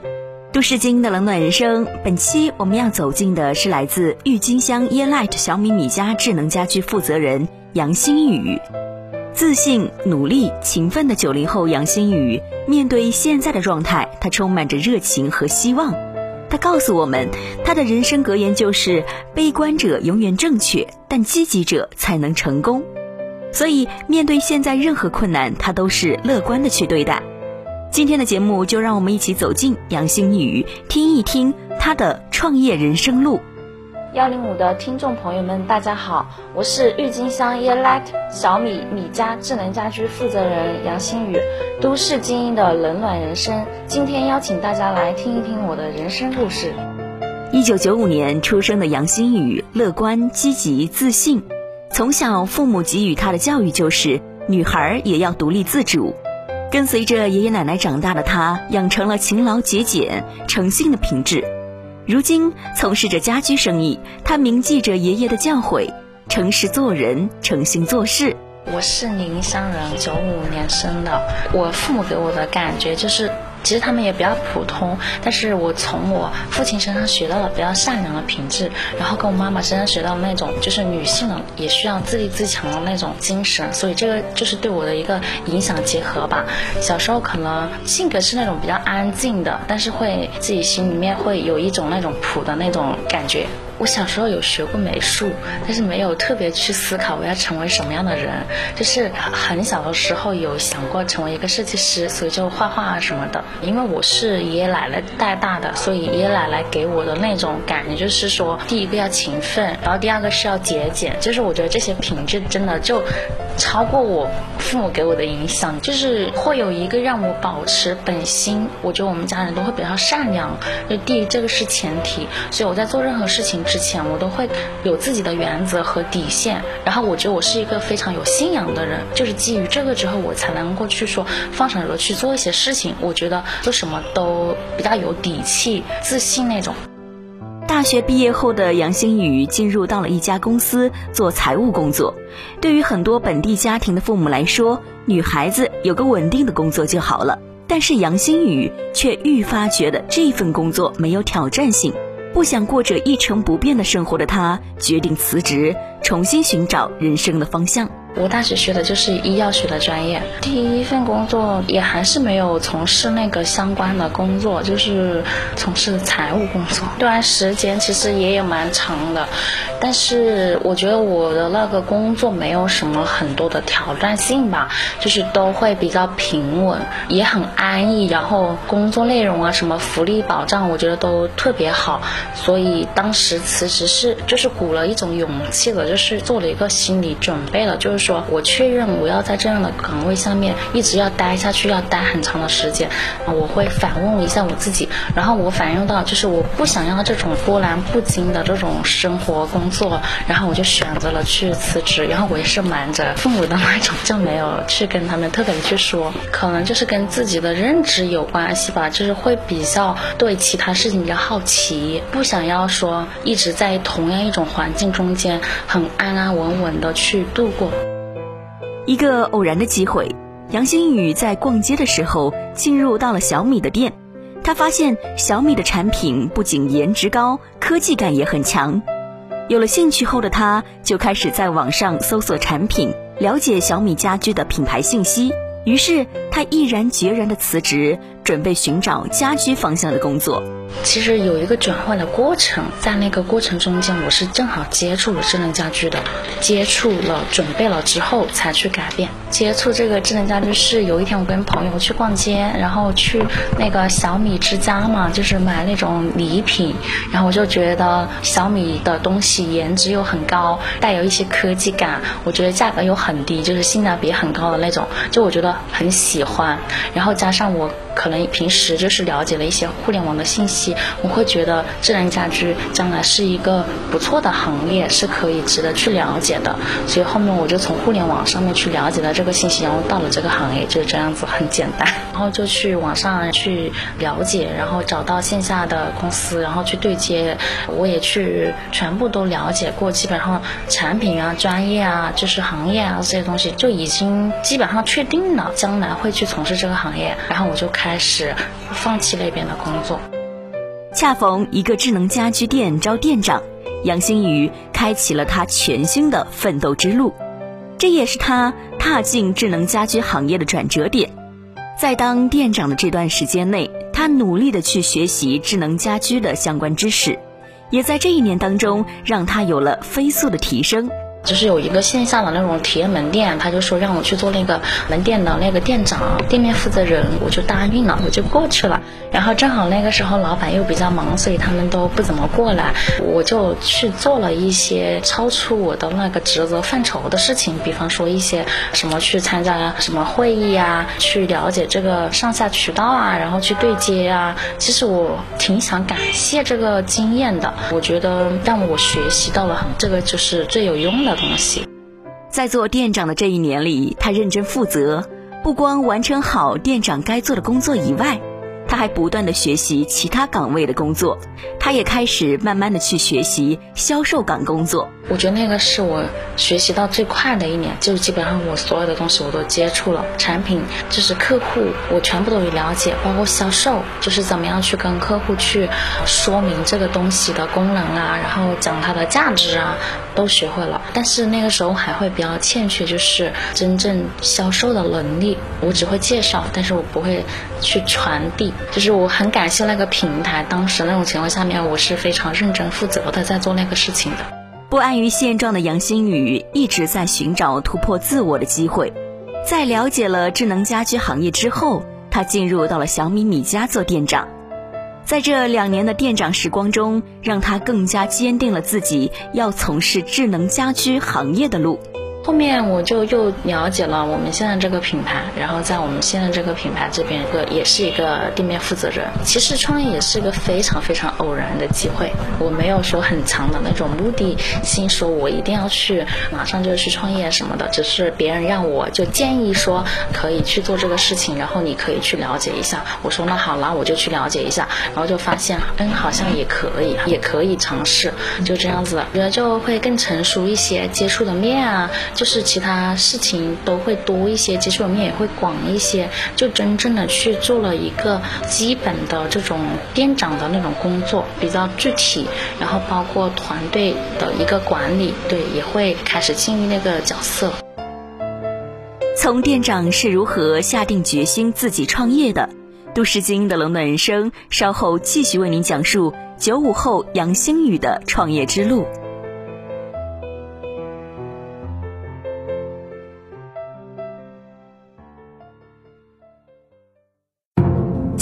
《都市精英的冷暖人生》本期我们要走进的是来自郁金香 Yeelight 小米米家智能家居负责人杨新宇。自信、努力、勤奋的九零后杨新宇，面对现在的状态，他充满着热情和希望。他告诉我们，他的人生格言就是：“悲观者永远正确，但积极者才能成功。”所以，面对现在任何困难，他都是乐观的去对待。今天的节目，就让我们一起走进杨新宇，听一听他的创业人生路。幺零五的听众朋友们，大家好，我是郁金香 Yeelight 小米米家智能家居负责人杨新宇，都市精英的冷暖人生。今天邀请大家来听一听我的人生故事。一九九五年出生的杨新宇，乐观、积极、自信。从小，父母给予他的教育就是女孩也要独立自主。跟随着爷爷奶奶长大的他，养成了勤劳节俭、诚信的品质。如今从事着家居生意，他铭记着爷爷的教诲：诚实做人，诚信做事。我是宁乡人，九五年生的。我父母给我的感觉就是，其实他们也比较普通，但是我从我父亲身上学到了比较善良的品质，然后跟我妈妈身上学到那种就是女性也需要自立自强的那种精神，所以这个就是对我的一个影响结合吧。小时候可能性格是那种比较安静的，但是会自己心里面会有一种那种朴的那种感觉。我小时候有学过美术，但是没有特别去思考我要成为什么样的人。就是很小的时候有想过成为一个设计师，所以就画画啊什么的。因为我是爷爷奶奶带大的，所以爷爷奶奶给我的那种感觉就是说，第一个要勤奋，然后第二个是要节俭。就是我觉得这些品质真的就超过我父母给我的影响，就是会有一个让我保持本心。我觉得我们家人都会比较善良，就第一这个是前提。所以我在做任何事情之前，我都会有自己的原则和底线。然后我觉得我是一个非常有信仰的人，就是基于这个之后，我才能够去说放手的去做一些事情。我觉得做什么都比较有底气、自信那种。大学毕业后的杨新宇进入到了一家公司做财务工作。对于很多本地家庭的父母来说，女孩子有个稳定的工作就好了。但是杨新宇却愈发觉得这份工作没有挑战性，不想过着一成不变的生活的他，决定辞职，重新寻找人生的方向。我大学学的就是医药学的专业，第一份工作也还是没有从事那个相关的工作，就是从事财务工作。这段时间其实也有蛮长的，但是我觉得我的那个工作没有什么很多的挑战性吧，就是都会比较平稳，也很安逸。然后工作内容啊，什么福利保障，我觉得都特别好。所以当时辞职是就是鼓了一种勇气的，就是做了一个心理准备了，就是。说我确认我要在这样的岗位上面一直要待下去，要待很长的时间，我会反问一下我自己，然后我反映到就是我不想要这种波澜不惊的这种生活工作，然后我就选择了去辞职，然后我也是瞒着父母的 那种，就没有去跟他们特别的去说，可能就是跟自己的认知有关系吧，就是会比较对其他事情比较好奇，不想要说一直在同样一种环境中间很安安稳稳的去度过。一个偶然的机会，杨新宇在逛街的时候进入到了小米的店。他发现小米的产品不仅颜值高，科技感也很强。有了兴趣后的他，就开始在网上搜索产品，了解小米家居的品牌信息。于是他毅然决然的辞职，准备寻找家居方向的工作。其实有一个转换的过程，在那个过程中间，我是正好接触了智能家居的，接触了、准备了之后才去改变。接触这个智能家居是有一天我跟朋友去逛街，然后去那个小米之家嘛，就是买那种礼品，然后我就觉得小米的东西颜值又很高，带有一些科技感，我觉得价格又很低，就是性价比很高的那种，就我觉得很喜欢。然后加上我。可能平时就是了解了一些互联网的信息，我会觉得智能家居将来是一个不错的行业，是可以值得去了解的。所以后面我就从互联网上面去了解了这个信息，然后到了这个行业，就这样子，很简单。然后就去网上去了解，然后找到线下的公司，然后去对接。我也去全部都了解过，基本上产品啊、专业啊、就是行业啊这些东西就已经基本上确定了，将来会去从事这个行业。然后我就。开开始放弃那边的工作。恰逢一个智能家居店招店长，杨新宇开启了他全新的奋斗之路，这也是他踏进智能家居行业的转折点。在当店长的这段时间内，他努力的去学习智能家居的相关知识，也在这一年当中让他有了飞速的提升。就是有一个线下的那种体验门店，他就说让我去做那个门店的那个店长、店面负责人，我就答应了，我就过去了。然后正好那个时候老板又比较忙，所以他们都不怎么过来，我就去做了一些超出我的那个职责范畴的事情，比方说一些什么去参加什么会议啊，去了解这个上下渠道啊，然后去对接啊。其实我挺想感谢这个经验的，我觉得让我学习到了很，这个就是最有用的。东西，在做店长的这一年里，他认真负责，不光完成好店长该做的工作以外，他还不断的学习其他岗位的工作。他也开始慢慢的去学习销售岗工作。我觉得那个是我学习到最快的一年，就基本上我所有的东西我都接触了，产品就是客户，我全部都有了解，包括销售，就是怎么样去跟客户去说明这个东西的功能啊，然后讲它的价值啊，都学会了。但是那个时候还会比较欠缺，就是真正销售的能力，我只会介绍，但是我不会去传递。就是我很感谢那个平台，当时那种情况下面，我是非常认真负责的在做那个事情的。不安于现状的杨新宇一直在寻找突破自我的机会。在了解了智能家居行业之后，他进入到了小米米家做店长。在这两年的店长时光中，让他更加坚定了自己要从事智能家居行业的路。后面我就又了解了我们现在这个品牌，然后在我们现在这个品牌这边，个也是一个店面负责人。其实创业也是个非常非常偶然的机会，我没有说很强的那种目的性，说我一定要去马上就去创业什么的，只是别人让我就建议说可以去做这个事情，然后你可以去了解一下。我说那好那，我就去了解一下，然后就发现嗯好像也可以，也可以尝试，就这样子，觉得就会更成熟一些，接触的面啊。就是其他事情都会多一些，接触面也会广一些，就真正的去做了一个基本的这种店长的那种工作，比较具体，然后包括团队的一个管理，对，也会开始进入那个角色。从店长是如何下定决心自己创业的，都市精英的冷暖人生，稍后继续为您讲述九五后杨星宇的创业之路。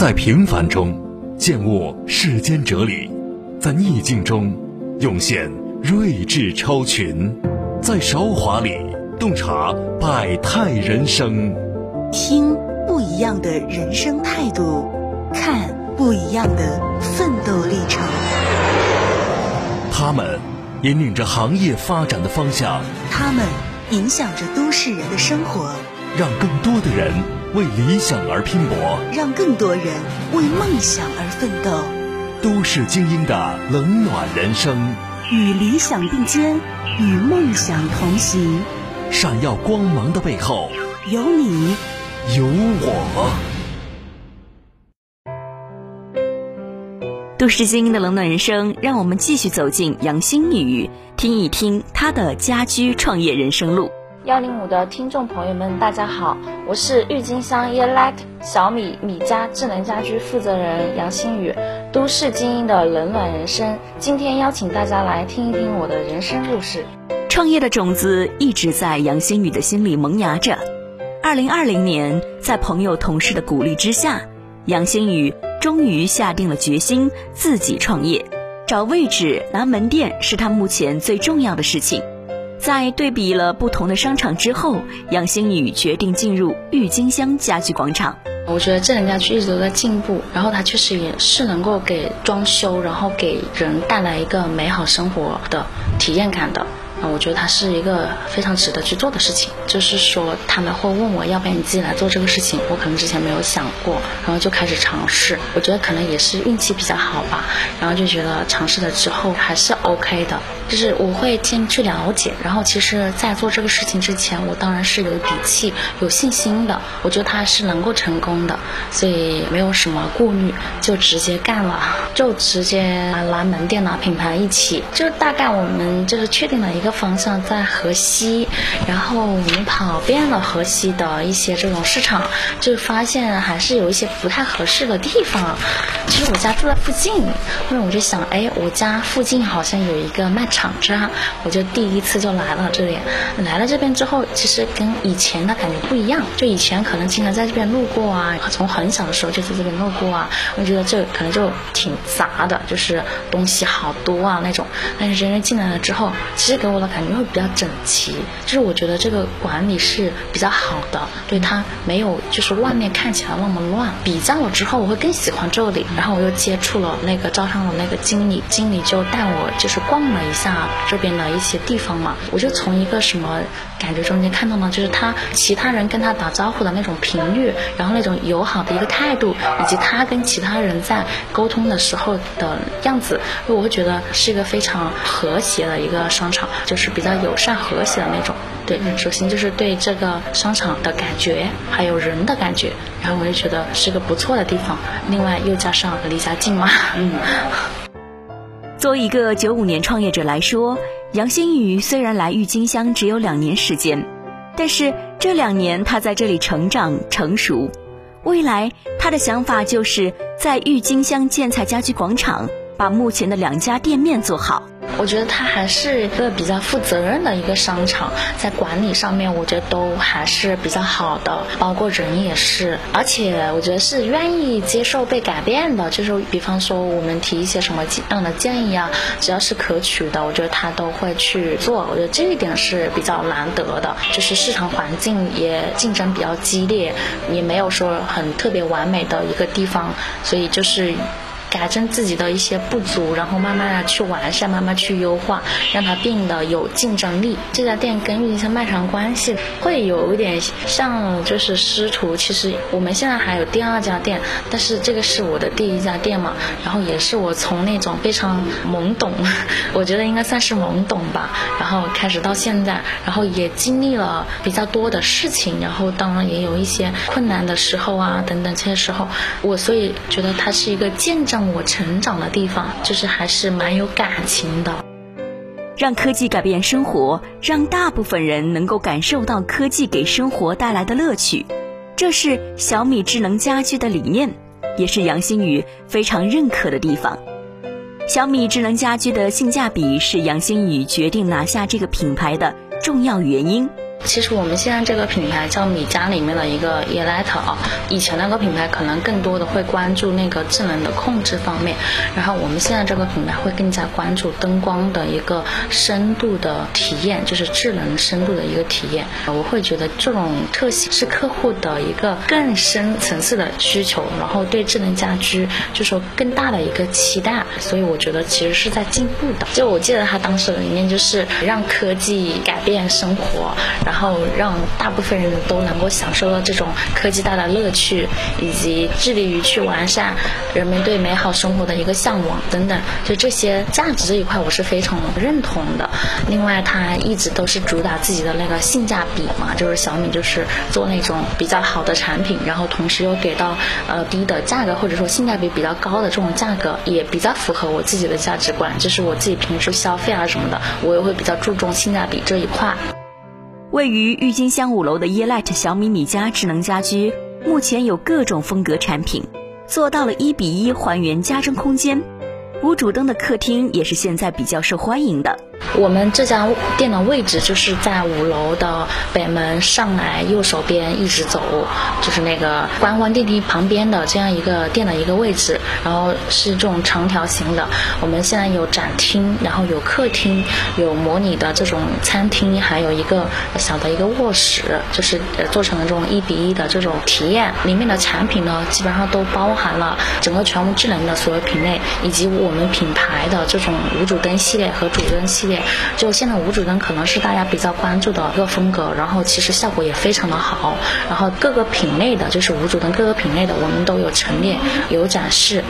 在平凡中见悟世间哲理，在逆境中涌现睿智超群，在韶华里洞察百态人生，听不一样的人生态度，看不一样的奋斗历程。他们引领着行业发展的方向，他们影响着都市人的生活，让更多的人。为理想而拼搏，让更多人为梦想而奋斗。都市精英的冷暖人生，与理想并肩，与梦想同行。闪耀光芒的背后，有你，有我。都市精英的冷暖人生，让我们继续走进杨新宇，听一听他的家居创业人生路。幺零五的听众朋友们，大家好，我是郁金香 Elect 小米米家智能家居负责人杨新宇。都市精英的冷暖人生。今天邀请大家来听一听我的人生故事。创业的种子一直在杨新宇的心里萌芽着。二零二零年，在朋友同事的鼓励之下，杨新宇终于下定了决心自己创业。找位置、拿门店是他目前最重要的事情。在对比了不同的商场之后，杨星宇决定进入郁金香家居广场。我觉得智能家居一直都在进步，然后它确实也是能够给装修，然后给人带来一个美好生活的体验感的。啊，我觉得它是一个非常值得去做的事情。就是说，他们会问我要不要你自己来做这个事情，我可能之前没有想过，然后就开始尝试。我觉得可能也是运气比较好吧，然后就觉得尝试了之后还是 OK 的。就是我会先去了解，然后其实，在做这个事情之前，我当然是有底气、有信心的。我觉得它是能够成功的，所以没有什么顾虑，就直接干了，就直接拿门店、拿品牌一起。就大概我们就是确定了一个。方向在河西，然后我们跑遍了河西的一些这种市场，就发现还是有一些不太合适的地方。其实我家住在附近，后面我就想，哎，我家附近好像有一个卖场子，我就第一次就来了这里。来了这边之后，其实跟以前的感觉不一样。就以前可能经常在这边路过啊，从很小的时候就在这边路过啊，我觉得这可能就挺杂的，就是东西好多啊那种。但是真正进来了之后，其实给我。感觉会比较整齐，就是我觉得这个管理是比较好的，对它没有就是外面看起来那么乱。比较了之后，我会更喜欢这里。然后我又接触了那个招商的那个经理，经理就带我就是逛了一下这边的一些地方嘛。我就从一个什么感觉中间看到呢，就是他其他人跟他打招呼的那种频率，然后那种友好的一个态度，以及他跟其他人在沟通的时候的样子，我会觉得是一个非常和谐的一个商场。就是比较友善和谐的那种，对，首先就是对这个商场的感觉，还有人的感觉，然后我就觉得是个不错的地方。另外又加上离家近嘛，嗯。作为一个九五年创业者来说，杨新宇虽然来郁金香只有两年时间，但是这两年他在这里成长成熟，未来他的想法就是在郁金香建材家居广场把目前的两家店面做好。我觉得它还是一个比较负责任的一个商场，在管理上面，我觉得都还是比较好的，包括人也是，而且我觉得是愿意接受被改变的，就是比方说我们提一些什么样的建议啊，只要是可取的，我觉得他都会去做。我觉得这一点是比较难得的，就是市场环境也竞争比较激烈，也没有说很特别完美的一个地方，所以就是。改正自己的一些不足，然后慢慢的去完善，慢慢去优化，让它变得有竞争力。这家店跟郁金香卖场关系会有一点像，就是师徒。其实我们现在还有第二家店，但是这个是我的第一家店嘛，然后也是我从那种非常懵懂，我觉得应该算是懵懂吧，然后开始到现在，然后也经历了比较多的事情，然后当然也有一些困难的时候啊等等这些时候，我所以觉得它是一个见证。我成长的地方，就是还是蛮有感情的。让科技改变生活，让大部分人能够感受到科技给生活带来的乐趣，这是小米智能家居的理念，也是杨新宇非常认可的地方。小米智能家居的性价比是杨新宇决定拿下这个品牌的重要原因。其实我们现在这个品牌叫米家里面的一个 e l i t 啊，以前那个品牌可能更多的会关注那个智能的控制方面，然后我们现在这个品牌会更加关注灯光的一个深度的体验，就是智能深度的一个体验。我会觉得这种特性是客户的一个更深层次的需求，然后对智能家居就说更大的一个期待，所以我觉得其实是在进步的。就我记得他当时的理念就是让科技改变生活。然后让大部分人都能够享受到这种科技带来乐趣，以及致力于去完善人们对美好生活的一个向往等等，就这些价值这一块我是非常认同的。另外，它一直都是主打自己的那个性价比嘛，就是小米就是做那种比较好的产品，然后同时又给到呃低的价格，或者说性价比比较高的这种价格，也比较符合我自己的价值观。就是我自己平时消费啊什么的，我也会比较注重性价比这一块。位于郁金香五楼的 Elight 小米米家智能家居，目前有各种风格产品，做到了一比一还原家中空间。无主灯的客厅也是现在比较受欢迎的。我们这家店的位置就是在五楼的北门上来右手边一直走，就是那个观光电梯旁边的这样一个店的一个位置，然后是这种长条形的。我们现在有展厅，然后有客厅，有模拟的这种餐厅，还有一个小的一个卧室，就是做成了这种一比一的这种体验。里面的产品呢，基本上都包含了整个全屋智能的所有品类，以及我们品牌的这种无主灯系列和主灯系列。就现在无主灯可能是大家比较关注的一个风格，然后其实效果也非常的好。然后各个品类的，就是无主灯各个品类的，我们都有陈列有展示。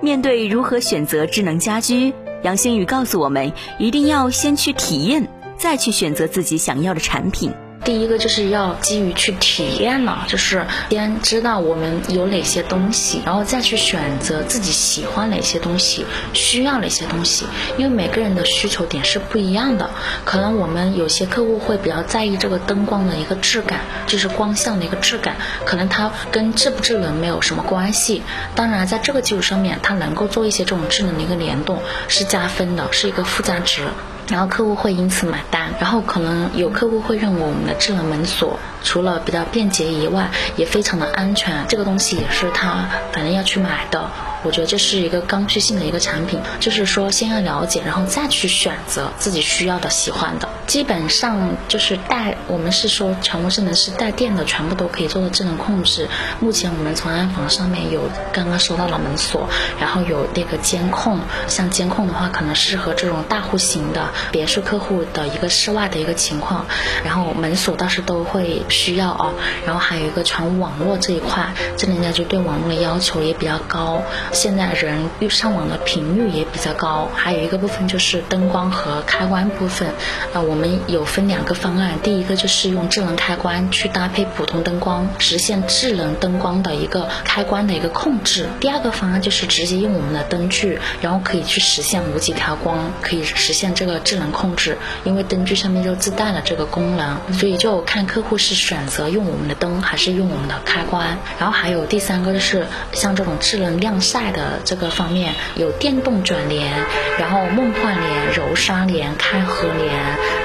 面对如何选择智能家居，杨新宇告诉我们，一定要先去体验，再去选择自己想要的产品。第一个就是要基于去体验了，就是先知道我们有哪些东西，然后再去选择自己喜欢哪些东西，需要哪些东西。因为每个人的需求点是不一样的，可能我们有些客户会比较在意这个灯光的一个质感，就是光线的一个质感，可能它跟智不智能没有什么关系。当然，在这个基础上面，它能够做一些这种智能的一个联动，是加分的，是一个附加值。然后客户会因此买单，然后可能有客户会认为我们的智能门锁除了比较便捷以外，也非常的安全，这个东西也是他反正要去买的。我觉得这是一个刚需性的一个产品，就是说先要了解，然后再去选择自己需要的、喜欢的。基本上就是带，我们是说全部智能是带电的，全部都可以做的智能控制。目前我们从安防上面有刚刚收到了门锁，然后有那个监控，像监控的话，可能适合这种大户型的别墅客户的一个室外的一个情况。然后门锁倒是都会需要哦。然后还有一个传网络这一块，智能家居对网络的要求也比较高。现在人上网的频率也比较高，还有一个部分就是灯光和开关部分。啊我们有分两个方案，第一个就是用智能开关去搭配普通灯光，实现智能灯光的一个开关的一个控制。第二个方案就是直接用我们的灯具，然后可以去实现无极调光，可以实现这个智能控制。因为灯具上面就自带了这个功能，所以就看客户是选择用我们的灯还是用我们的开关。然后还有第三个就是像这种智能晾晒。的这个方面有电动卷帘，然后梦幻帘、柔纱帘、开合帘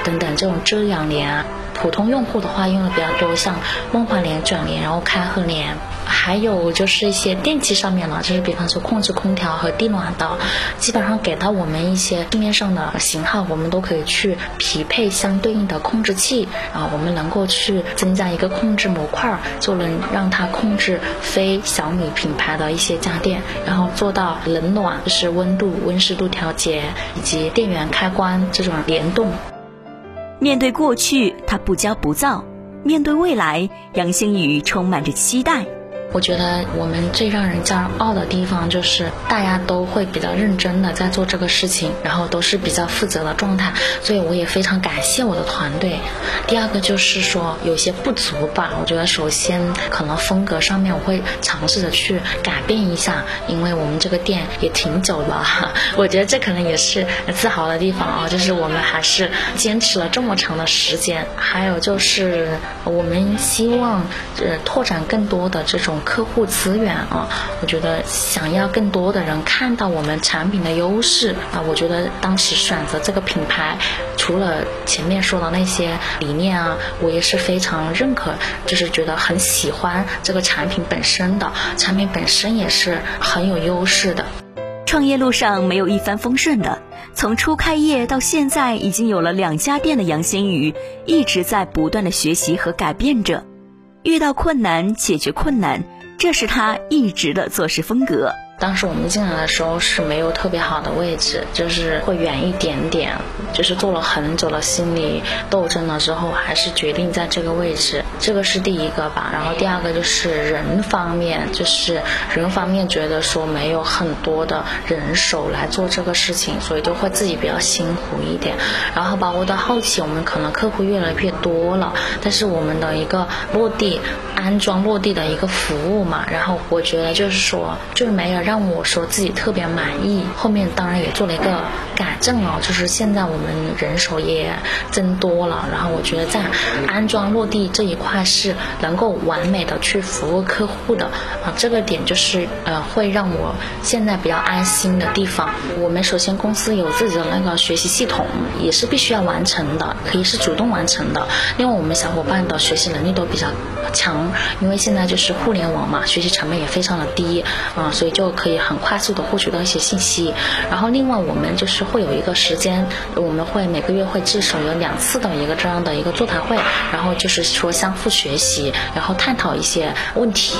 等等这种遮阳帘。普通用户的话用的比较多，像梦幻联、转联，然后开合联。还有就是一些电器上面了，就是比方说控制空调和地暖的，基本上给到我们一些市面上的型号，我们都可以去匹配相对应的控制器啊，我们能够去增加一个控制模块，就能让它控制非小米品牌的一些家电，然后做到冷暖，就是温度、温湿度调节以及电源开关这种联动。面对过去，他不骄不躁；面对未来，杨星宇充满着期待。我觉得我们最让人骄傲的地方就是大家都会比较认真的在做这个事情，然后都是比较负责的状态，所以我也非常感谢我的团队。第二个就是说有些不足吧，我觉得首先可能风格上面我会尝试着去改变一下，因为我们这个店也挺久了，我觉得这可能也是自豪的地方啊，就是我们还是坚持了这么长的时间。还有就是我们希望呃拓展更多的这种。客户资源啊，我觉得想要更多的人看到我们产品的优势啊，我觉得当时选择这个品牌，除了前面说的那些理念啊，我也是非常认可，就是觉得很喜欢这个产品本身的，产品本身也是很有优势的。创业路上没有一帆风顺的，从初开业到现在已经有了两家店的杨新宇，一直在不断的学习和改变着。遇到困难，解决困难，这是他一直的做事风格。当时我们进来的时候是没有特别好的位置，就是会远一点点，就是做了很久的心理斗争了之后，还是决定在这个位置。这个是第一个吧。然后第二个就是人方面，就是人方面觉得说没有很多的人手来做这个事情，所以就会自己比较辛苦一点。然后包括到后期，我们可能客户越来越多了，但是我们的一个落地安装落地的一个服务嘛，然后我觉得就是说就是没有。让我说自己特别满意。后面当然也做了一个改正哦，就是现在我们人手也增多了，然后我觉得在安装落地这一块是能够完美的去服务客户的啊，这个点就是呃会让我现在比较安心的地方。我们首先公司有自己的那个学习系统，也是必须要完成的，可以是主动完成的。另外我们小伙伴的学习能力都比较强，因为现在就是互联网嘛，学习成本也非常的低啊，所以就可以很快速的获取到一些信息。然后另外我们就是会有一个时间，我们会每个月会至少有两次的一个这样的一个座谈会，然后就是说相互学习，然后探讨一些问题。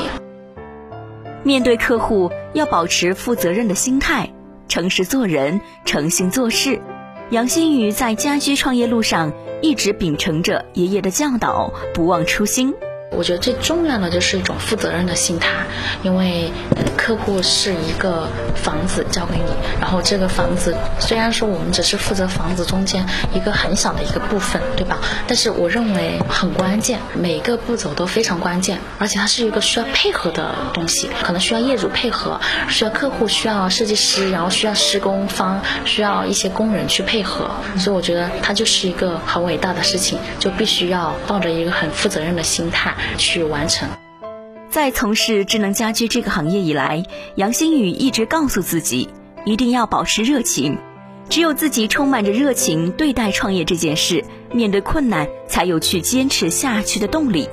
面对客户要保持负责任的心态，诚实做人，诚信做事。杨新宇在家居创业路上一直秉承着爷爷的教导，不忘初心。我觉得最重要的就是一种负责任的心态，因为客户是一个房子交给你，然后这个房子虽然说我们只是负责房子中间一个很小的一个部分，对吧？但是我认为很关键，每个步骤都非常关键，而且它是一个需要配合的东西，可能需要业主配合，需要客户，需要设计师，然后需要施工方，需要一些工人去配合，所以我觉得它就是一个很伟大的事情，就必须要抱着一个很负责任的心态。去完成。在从事智能家居这个行业以来，杨新宇一直告诉自己，一定要保持热情。只有自己充满着热情对待创业这件事，面对困难才有去坚持下去的动力。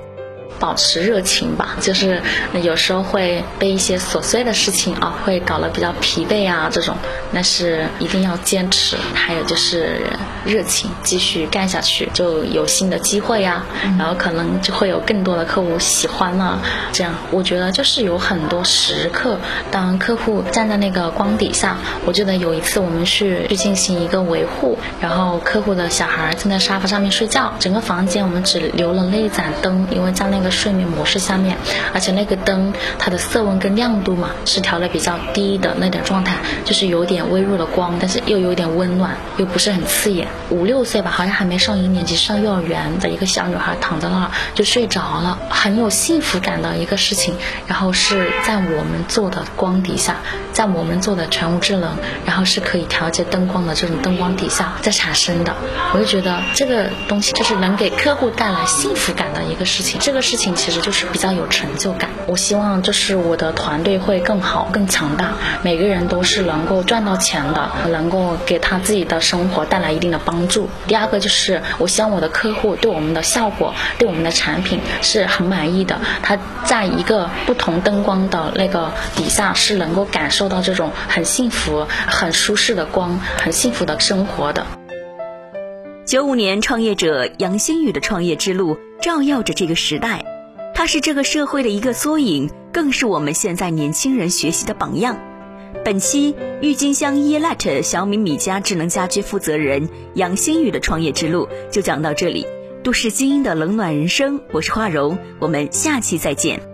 保持热情吧，就是有时候会被一些琐碎的事情啊，会搞得比较疲惫啊，这种，但是一定要坚持。还有就是热情，继续干下去，就有新的机会呀，然后可能就会有更多的客户喜欢了。这样，我觉得就是有很多时刻，当客户站在那个光底下，我记得有一次我们去去进行一个维护，然后客户的小孩正在沙发上面睡觉，整个房间我们只留了那一盏灯，因为在那个。睡眠模式下面，而且那个灯它的色温跟亮度嘛是调的比较低的那点状态，就是有点微弱的光，但是又有点温暖，又不是很刺眼。五六岁吧，好像还没上一年级，上幼儿园的一个小女孩躺在那儿就睡着了，很有幸福感的一个事情。然后是在我们做的光底下，在我们做的全屋智能，然后是可以调节灯光的这种灯光底下在产生的。我就觉得这个东西就是能给客户带来幸福感的一个事情，这个是事情。其实就是比较有成就感。我希望就是我的团队会更好、更强大，每个人都是能够赚到钱的，能够给他自己的生活带来一定的帮助。第二个就是我希望我的客户对我们的效果、对我们的产品是很满意的。他在一个不同灯光的那个底下是能够感受到这种很幸福、很舒适的光、很幸福的生活的。九五年创业者杨新宇的创业之路照耀着这个时代。它是这个社会的一个缩影，更是我们现在年轻人学习的榜样。本期郁金香 Elite 小米米家智能家居负责人杨新宇的创业之路就讲到这里。都市精英的冷暖人生，我是花荣，我们下期再见。